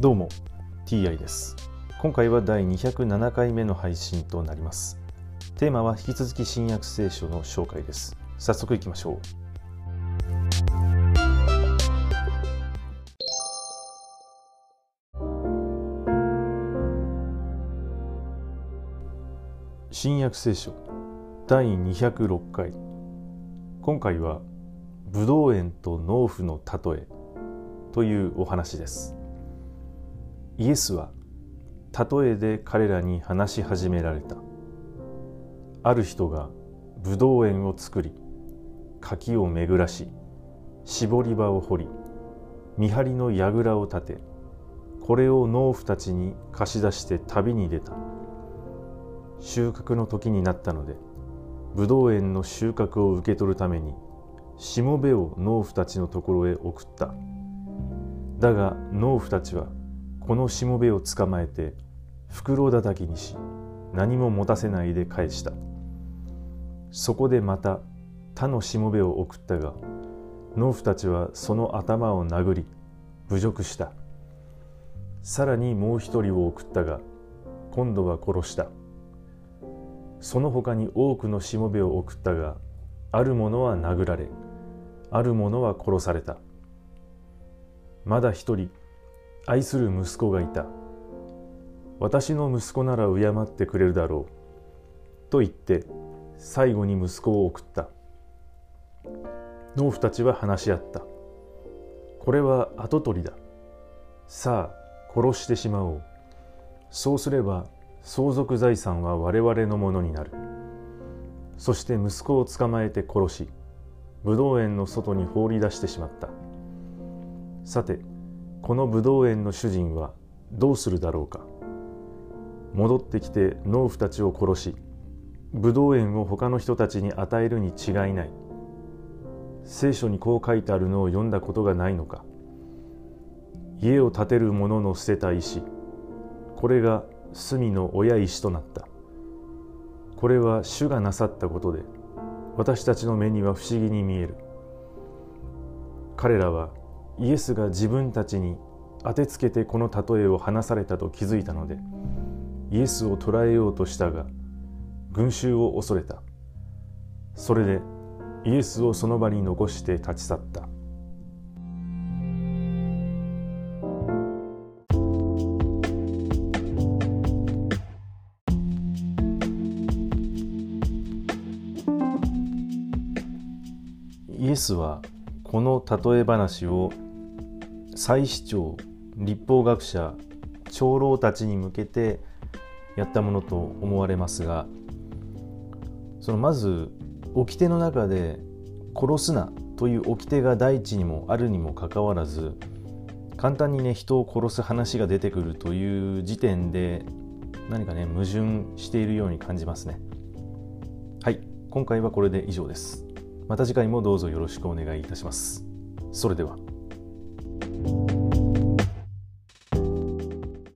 どうも TI です。今回は第207回目の配信となります。テーマは引き続き新約聖書の紹介です。早速いきましょう。新約聖書第206回。今回はブドウ園と農夫の例えというお話です。イエスは例えで彼らに話し始められた。ある人がブドウ園を作り柿を巡らし絞り場を掘り見張りの櫓を立てこれを農夫たちに貸し出して旅に出た。収穫の時になったのでブドウ園の収穫を受け取るためにしもべを農夫たちのところへ送った。だが農夫たちはこのしもべを捕まえて袋叩きにし何も持たせないで返した。そこでまた他のしもべを送ったが農夫たちはその頭を殴り侮辱した。さらにもう一人を送ったが今度は殺した。その他に多くのしもべを送ったがある者は殴られある者は殺された。まだ一人愛する息子がいた。私の息子なら敬ってくれるだろう。と言って最後に息子を送った。農夫たちは話し合った。これは跡取りだ。さあ殺してしまおう。そうすれば相続財産は我々のものになる。そして息子を捕まえて殺し武道園の外に放り出してしまった。さてこのブドウ園の主人はどうするだろうか。戻ってきて農夫たちを殺しブドウ園を他の人たちに与えるに違いない。聖書にこう書いてあるのを読んだことがないのか。家を建てる者の捨てた石。これが隅の親石となった。これは主がなさったことで私たちの目には不思議に見える。彼らはイエスが自分たちに当てつけてこの例えを話されたと気づいたのでイエスを捕らえようとしたが群衆を恐れた。それでイエスをその場に残して立ち去った。イエスはこの例え話を祭司長立法学者長老たちに向けてやったものと思われますがそのまず掟の中で「殺すな」という掟が第一にもあるにもかかわらず簡単にね人を殺す話が出てくるという時点で何かね矛盾しているように感じますね。はい今回はこれで以上です。また次回もどうぞよろしくお願いいたします。それでは。